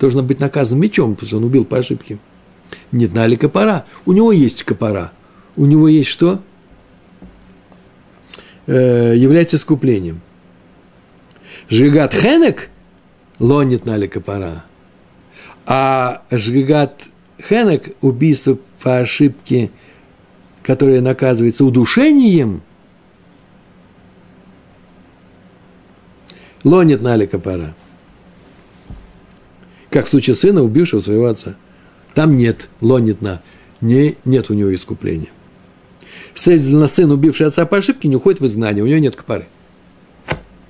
должен быть наказан мечом, потому что он убил по ошибке – нет нали копора. У него есть копора. У него есть что? Э, является искуплением. Жигат хенек лонит нали копора. А жигат хенек, убийство по ошибке, которое наказывается удушением, лонит нали копора. Как в случае сына, убившего своего отца – там нет лонитна, не, нет у него искупления. Следовательно, сын, убивший отца по ошибке, не уходит в изгнание, у него нет копары.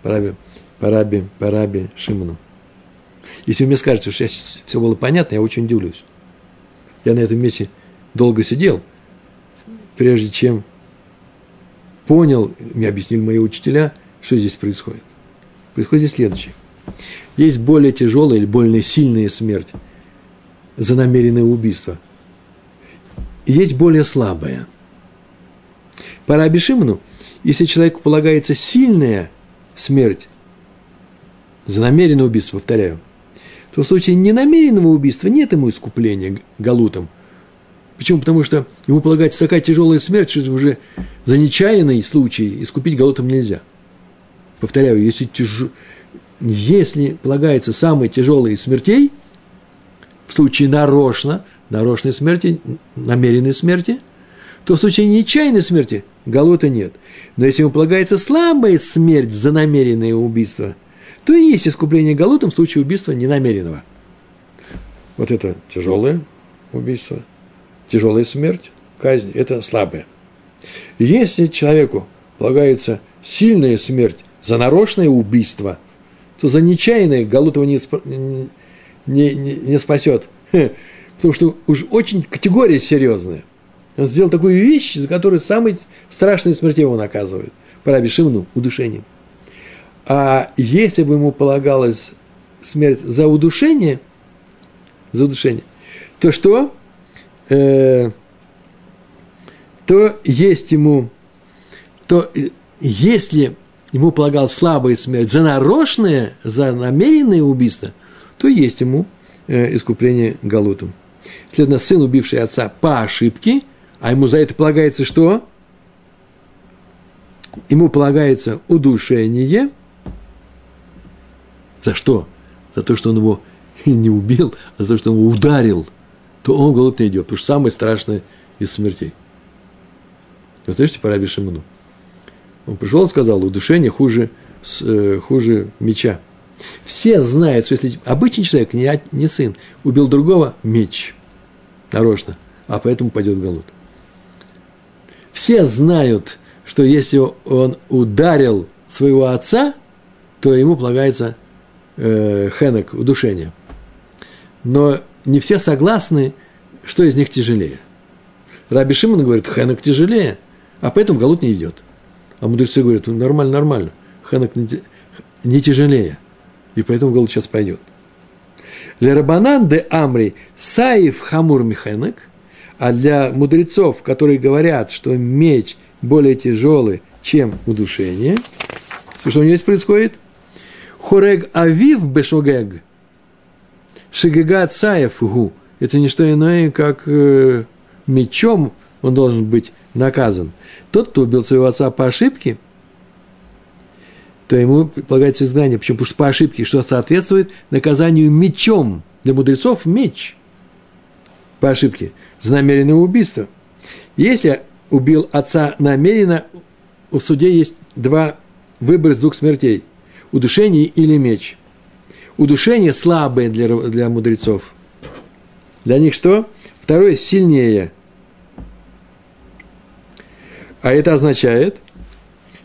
Параби, параби, параби, Шимону. Если вы мне скажете, что сейчас все было понятно, я очень удивлюсь. Я на этом месте долго сидел, прежде чем понял, мне объяснили мои учителя, что здесь происходит. Происходит здесь следующее. Есть более тяжелая или более сильная смерть – за намеренное убийство. Есть более слабое. По Раби Шимону, если человеку полагается сильная смерть за намеренное убийство, повторяю, то в случае ненамеренного убийства нет ему искупления галутом. Почему? Потому что ему полагается такая тяжелая смерть, что уже за нечаянный случай искупить галутом нельзя. Повторяю, если, тяж... если полагается самый тяжелый из смертей – в случае нарочно, нарочной смерти, намеренной смерти, то в случае нечаянной смерти галута нет. Но если ему полагается слабая смерть за намеренное убийство, то и есть искупление галутом в случае убийства ненамеренного. Вот это тяжелое убийство, тяжелая смерть, казнь – это слабое. Если человеку полагается сильная смерть за нарочное убийство, то за нечаянное Галутова не, не, не, не спасет. Потому что уж очень категория серьезная. Он сделал такую вещь, за которую самый страшный смерть его наказывает. По Раби Шимну удушением. А если бы ему полагалась смерть за удушение, за удушение, то что? Э, то есть ему, то э, если ему полагалась слабая смерть за нарочное, за намеренное убийство – то есть ему э, искупление Галутом. Следовательно, сын, убивший отца по ошибке, а ему за это полагается что? Ему полагается удушение. За что? За то, что он его не убил, а за то, что он его ударил, то он голод не идет, потому что самое страшное из смертей. Вы слышите по Раби Шимону? Он пришел и сказал, удушение хуже, э, хуже меча. Все знают, что если обычный человек, не, не сын, убил другого, меч. Нарочно. А поэтому пойдет в голод. Все знают, что если он ударил своего отца, то ему полагается э, хенек, удушение. Но не все согласны, что из них тяжелее. Раби Шимон говорит, хенек тяжелее, а поэтому голод не идет. А мудрецы говорят, «Ну, нормально, нормально, хенек не тяжелее и поэтому голод сейчас пойдет. Лерабанан де Амри Саив Хамур Михенек, а для мудрецов, которые говорят, что меч более тяжелый, чем удушение, что у него здесь происходит? Хорег Авив Бешогег, Шигега Цаев Гу. Это не что иное, как э, мечом он должен быть наказан. Тот, кто убил своего отца по ошибке – то ему полагается изгнание. Почему? Потому что по ошибке, что соответствует наказанию мечом. Для мудрецов меч по ошибке за намеренное убийство. Если убил отца намеренно, у судьи есть два выбора из двух смертей. Удушение или меч. Удушение слабое для, для мудрецов. Для них что? Второе сильнее. А это означает,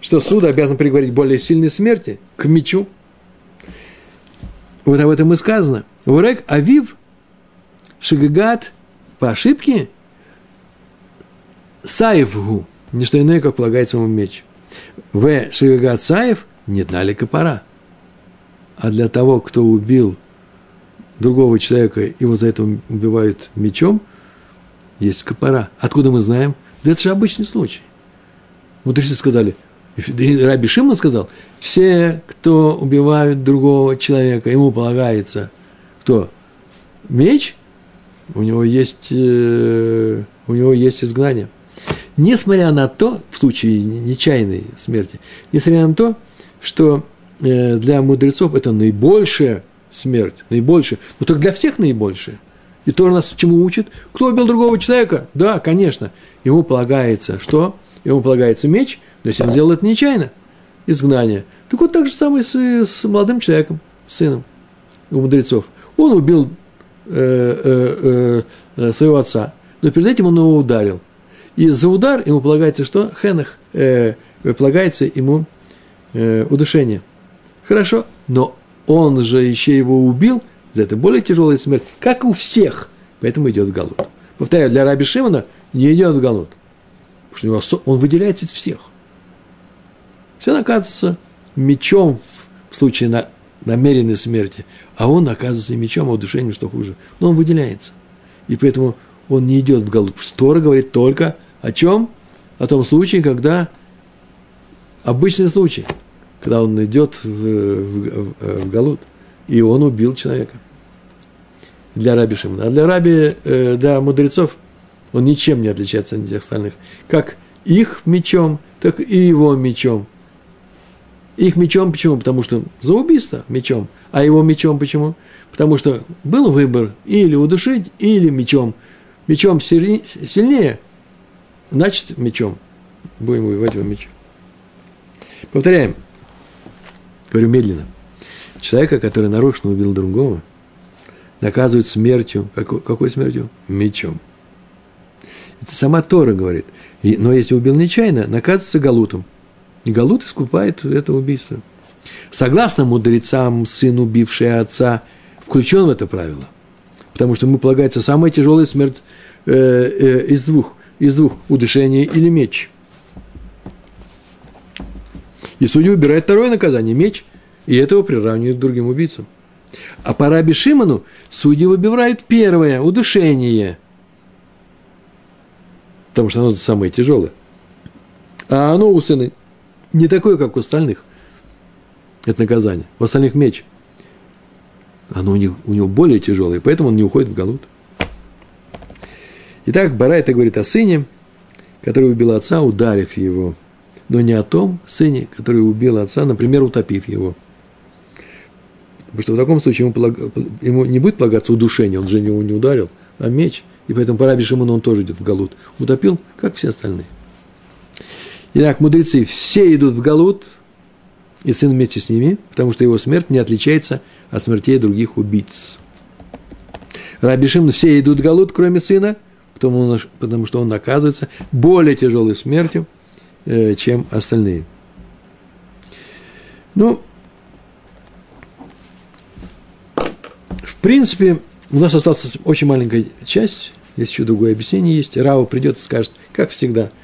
что суд обязан приговорить более сильной смерти к мечу. Вот об этом и сказано. Урек Авив Шигагат по ошибке Саевгу, не что иное, как полагается ему меч. В Шигагат Саев не дали копора. А для того, кто убил другого человека, его за это убивают мечом, есть копора. Откуда мы знаем? Да это же обычный случай. Мудрецы сказали, Раби Шимон сказал, все, кто убивают другого человека, ему полагается кто? Меч, у него есть, э, у него есть изгнание. Несмотря на то, в случае нечаянной смерти, несмотря на то, что э, для мудрецов это наибольшая смерть, наибольшая, но только для всех наибольшая. И то нас чему учит? Кто убил другого человека? Да, конечно. Ему полагается что? Ему полагается меч, но если он сделал это нечаянно, изгнание. Так вот так же самое с, с молодым человеком, сыном у мудрецов. Он убил э, э, э, своего отца, но перед этим он его ударил. И за удар ему полагается что? Хенах. Э, полагается ему э, удушение. Хорошо, но он же еще его убил, за это более тяжелая смерть, как у всех, поэтому идет Галут. Повторяю, для Раби Шимона не идет Галут, что он выделяется из всех. Все наказывается мечом в случае на намеренной смерти, а он оказывается мечом, а удушением, что хуже. Но он выделяется. И поэтому он не идет в Галут. Потому что Тора говорит только о чем? О том случае, когда обычный случай, когда он идет в, в, в Галут, и он убил человека. Для раби Шимона. А для раби, э, для мудрецов, он ничем не отличается от всех остальных. Как их мечом, так и его мечом. Их мечом почему? Потому что за убийство мечом. А его мечом почему? Потому что был выбор или удушить, или мечом. Мечом сильнее, значит мечом. Будем воевать его мечом. Повторяем. Говорю медленно. Человека, который нарочно убил другого, наказывают смертью. Какой, какой смертью? Мечом. Это сама Тора говорит. но если убил нечаянно, наказывается галутом. Галут искупает это убийство. Согласно мудрецам, сын, убивший отца, включен в это правило. Потому что ему полагается самая тяжелая смерть э, э, из двух, из двух – удушение или меч. И судья выбирает второе наказание – меч, и этого приравнивает к другим убийцам. А по Раби Шимону судьи выбирают первое – удушение, потому что оно самое тяжелое. А оно у сына не такое, как у остальных. Это наказание. У остальных меч. Оно у, них, у него более тяжелое, поэтому он не уходит в Галут. Итак, Барайта говорит о сыне, который убил отца, ударив его, но не о том сыне, который убил отца, например, утопив его. Потому что в таком случае ему, полаг... ему не будет полагаться удушение, он же его не ударил, а меч. И поэтому по Раби Шимону он тоже идет в Галут. Утопил, как все остальные. Итак, мудрецы все идут в Галут, и сын вместе с ними, потому что его смерть не отличается от смертей других убийц. Раби Шимон все идут в Галут, кроме сына, потому, потому что он наказывается более тяжелой смертью, э, чем остальные. Ну, в принципе, у нас осталась очень маленькая часть, здесь еще другое объяснение есть. Рава придет и скажет, как всегда –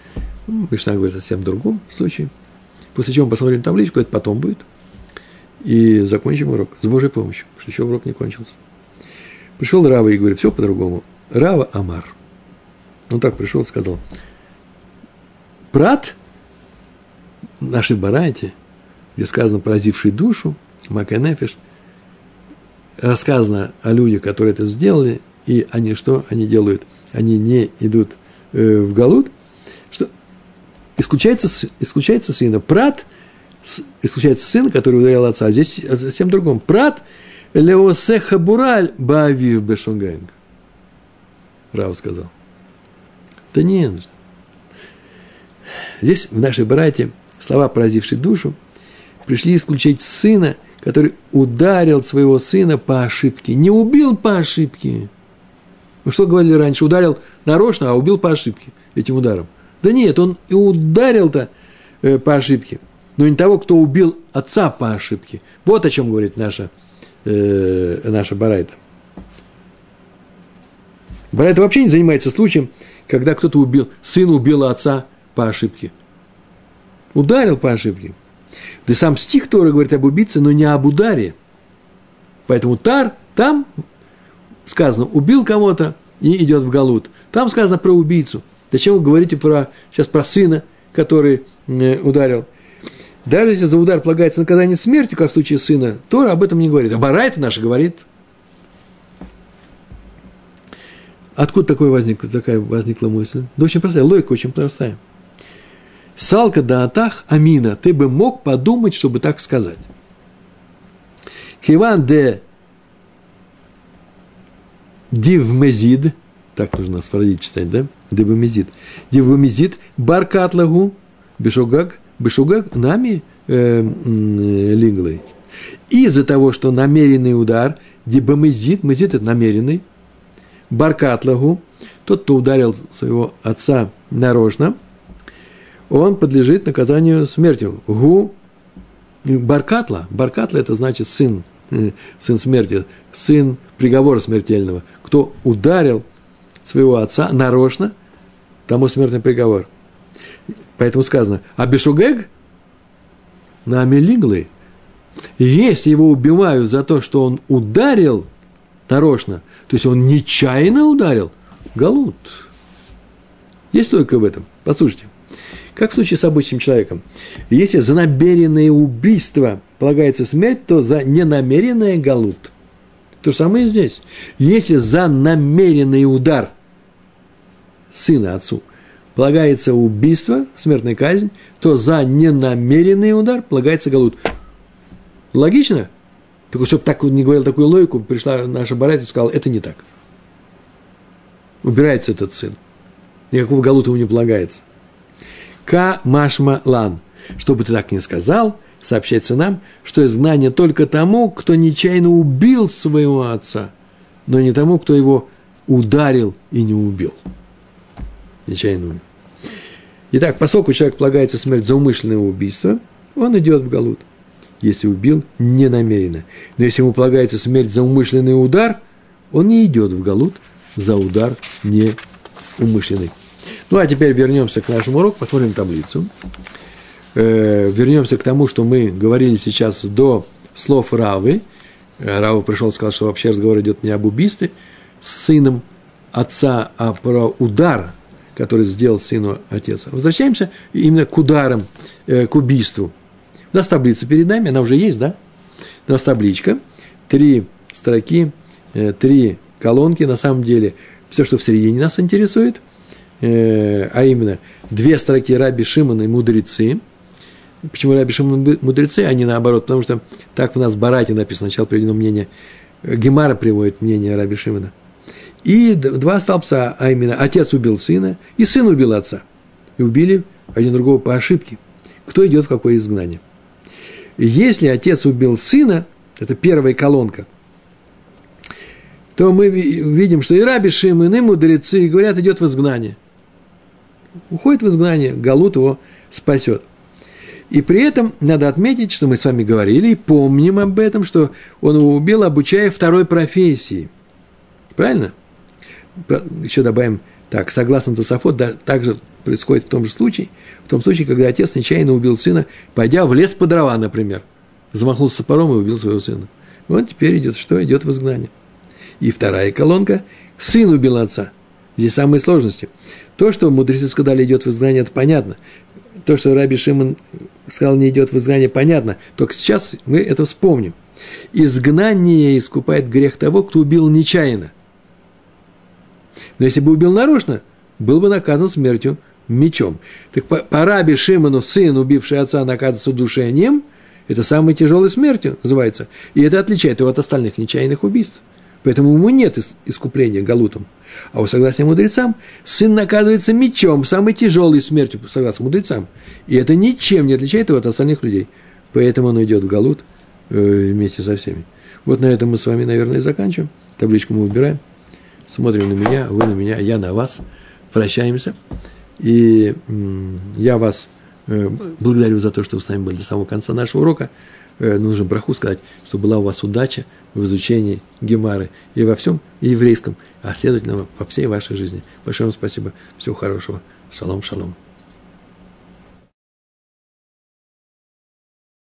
Мишна говорит о совсем другом случае. После чего мы посмотрим табличку, это потом будет. И закончим урок с Божьей помощью, что еще урок не кончился. Пришел Рава и говорит, все по-другому. Рава Амар. Он так пришел и сказал, брат нашей барайте, где сказано поразивший душу, Макенефиш, рассказано о людях, которые это сделали, и они что они делают? Они не идут э, в Галут – исключается, исключается сына. Прат, исключается сын, который ударил отца, а здесь совсем другом. Прат леосе хабураль баавив бешонгэнг. Рав сказал. Да нет же. Здесь в нашей братье слова, поразившие душу, пришли исключать сына, который ударил своего сына по ошибке. Не убил по ошибке. Мы что говорили раньше? Ударил нарочно, а убил по ошибке этим ударом. Да нет, он и ударил-то э, по ошибке. Но не того, кто убил отца по ошибке. Вот о чем говорит наша, э, наша Барайта. Барайта вообще не занимается случаем, когда кто-то убил, сын убил отца по ошибке. Ударил по ошибке. Да сам стих Тора говорит об убийце, но не об ударе. Поэтому Тар там сказано, убил кого-то и идет в Галут. Там сказано про убийцу. Зачем вы говорите про, сейчас про сына, который э, ударил? Даже если за удар полагается наказание смертью, как в случае сына, Тора об этом не говорит. А Барайта наша говорит. Откуда такое возникло, такая возникла мысль? Да очень простая, логика очень простая. Салка да атах амина, ты бы мог подумать, чтобы так сказать. Киван де дивмезид, так нужно сфарадить читать, да? Дивмезид. Дивмезид баркатлагу бешугаг, бешугаг нами э, линглой. Из-за того, что намеренный удар, дибамезид, мезид – это намеренный, баркатлагу, тот, кто ударил своего отца нарочно, он подлежит наказанию смертью. Гу Баркатла. Баркатла – это значит сын, э, сын смерти, сын приговора смертельного. Кто ударил своего отца нарочно, тому смертный приговор. Поэтому сказано, а Бешугег на Амелиглы, если его убивают за то, что он ударил нарочно, то есть он нечаянно ударил, галут. Есть логика в этом? Послушайте. Как в случае с обычным человеком. Если за намеренное убийство полагается смерть, то за ненамеренное галут. То же самое и здесь. Если за намеренный удар сына отцу полагается убийство, смертная казнь, то за ненамеренный удар полагается галут. Логично? Только чтобы так не говорил такую логику, пришла наша барать и сказала, это не так. Убирается этот сын. Никакого галута ему не полагается. Ка машма лан. Чтобы ты так не сказал, сообщается нам, что изгнание только тому, кто нечаянно убил своего отца, но не тому, кто его ударил и не убил. Нечаянно убил. Итак, поскольку человек полагается смерть за умышленное убийство, он идет в Галут, если убил ненамеренно. Но если ему полагается смерть за умышленный удар, он не идет в Галут за удар неумышленный. Ну, а теперь вернемся к нашему уроку, посмотрим таблицу. Э, вернемся к тому, что мы говорили сейчас до слов Равы. Э, Рава пришел и сказал, что вообще разговор идет не об убийстве с сыном отца, а про удар, который сделал сыну отец. Возвращаемся именно к ударам, э, к убийству. У нас таблица перед нами, она уже есть, да? У нас табличка, три строки, э, три колонки. На самом деле, все, что в середине нас интересует – Э, а именно две строки Раби Шимона и мудрецы. Почему Шимон мудрецы, а не наоборот? Потому что так у нас в Барате написано, сначала приведено мнение, э, Гемара приводит мнение Раби Шимона. И два столбца, а именно отец убил сына, и сын убил отца. И убили один другого по ошибке. Кто идет в какое изгнание? Если отец убил сына, это первая колонка, то мы видим, что и Раби Шимон, и мудрецы говорят, идет в изгнание уходит в изгнание, Галут его спасет. И при этом надо отметить, что мы с вами говорили и помним об этом, что он его убил, обучая второй профессии. Правильно? Еще добавим, так, согласно Тософот, да, также происходит в том же случае, в том случае, когда отец нечаянно убил сына, пойдя в лес по дрова, например. Замахнулся топором и убил своего сына. Вот теперь идет что? Идет в изгнание. И вторая колонка – сын убил отца. Здесь самые сложности. То, что мудрецы сказали, идет в изгнание, это понятно. То, что Раби Шимон сказал, не идет в изгнание, понятно. Только сейчас мы это вспомним. Изгнание искупает грех того, кто убил нечаянно. Но если бы убил нарочно, был бы наказан смертью мечом. Так по, по Раби Шимону сын, убивший отца, наказывается удушением, это самой тяжелой смертью называется. И это отличает его от остальных нечаянных убийств. Поэтому ему нет искупления галутом. А у согласно мудрецам, сын наказывается мечом, самой тяжелой смертью, согласно мудрецам. И это ничем не отличает его от остальных людей. Поэтому он идет в Галут э, вместе со всеми. Вот на этом мы с вами, наверное, и заканчиваем. Табличку мы убираем. Смотрим на меня, вы на меня, я на вас. Прощаемся. И я вас э, благодарю за то, что вы с нами были до самого конца нашего урока. Э, нужно браху сказать, чтобы была у вас удача в изучении Гемары и во всем еврейском, а следовательно во всей вашей жизни. Большое вам спасибо. Всего хорошего. Шалом, шалом.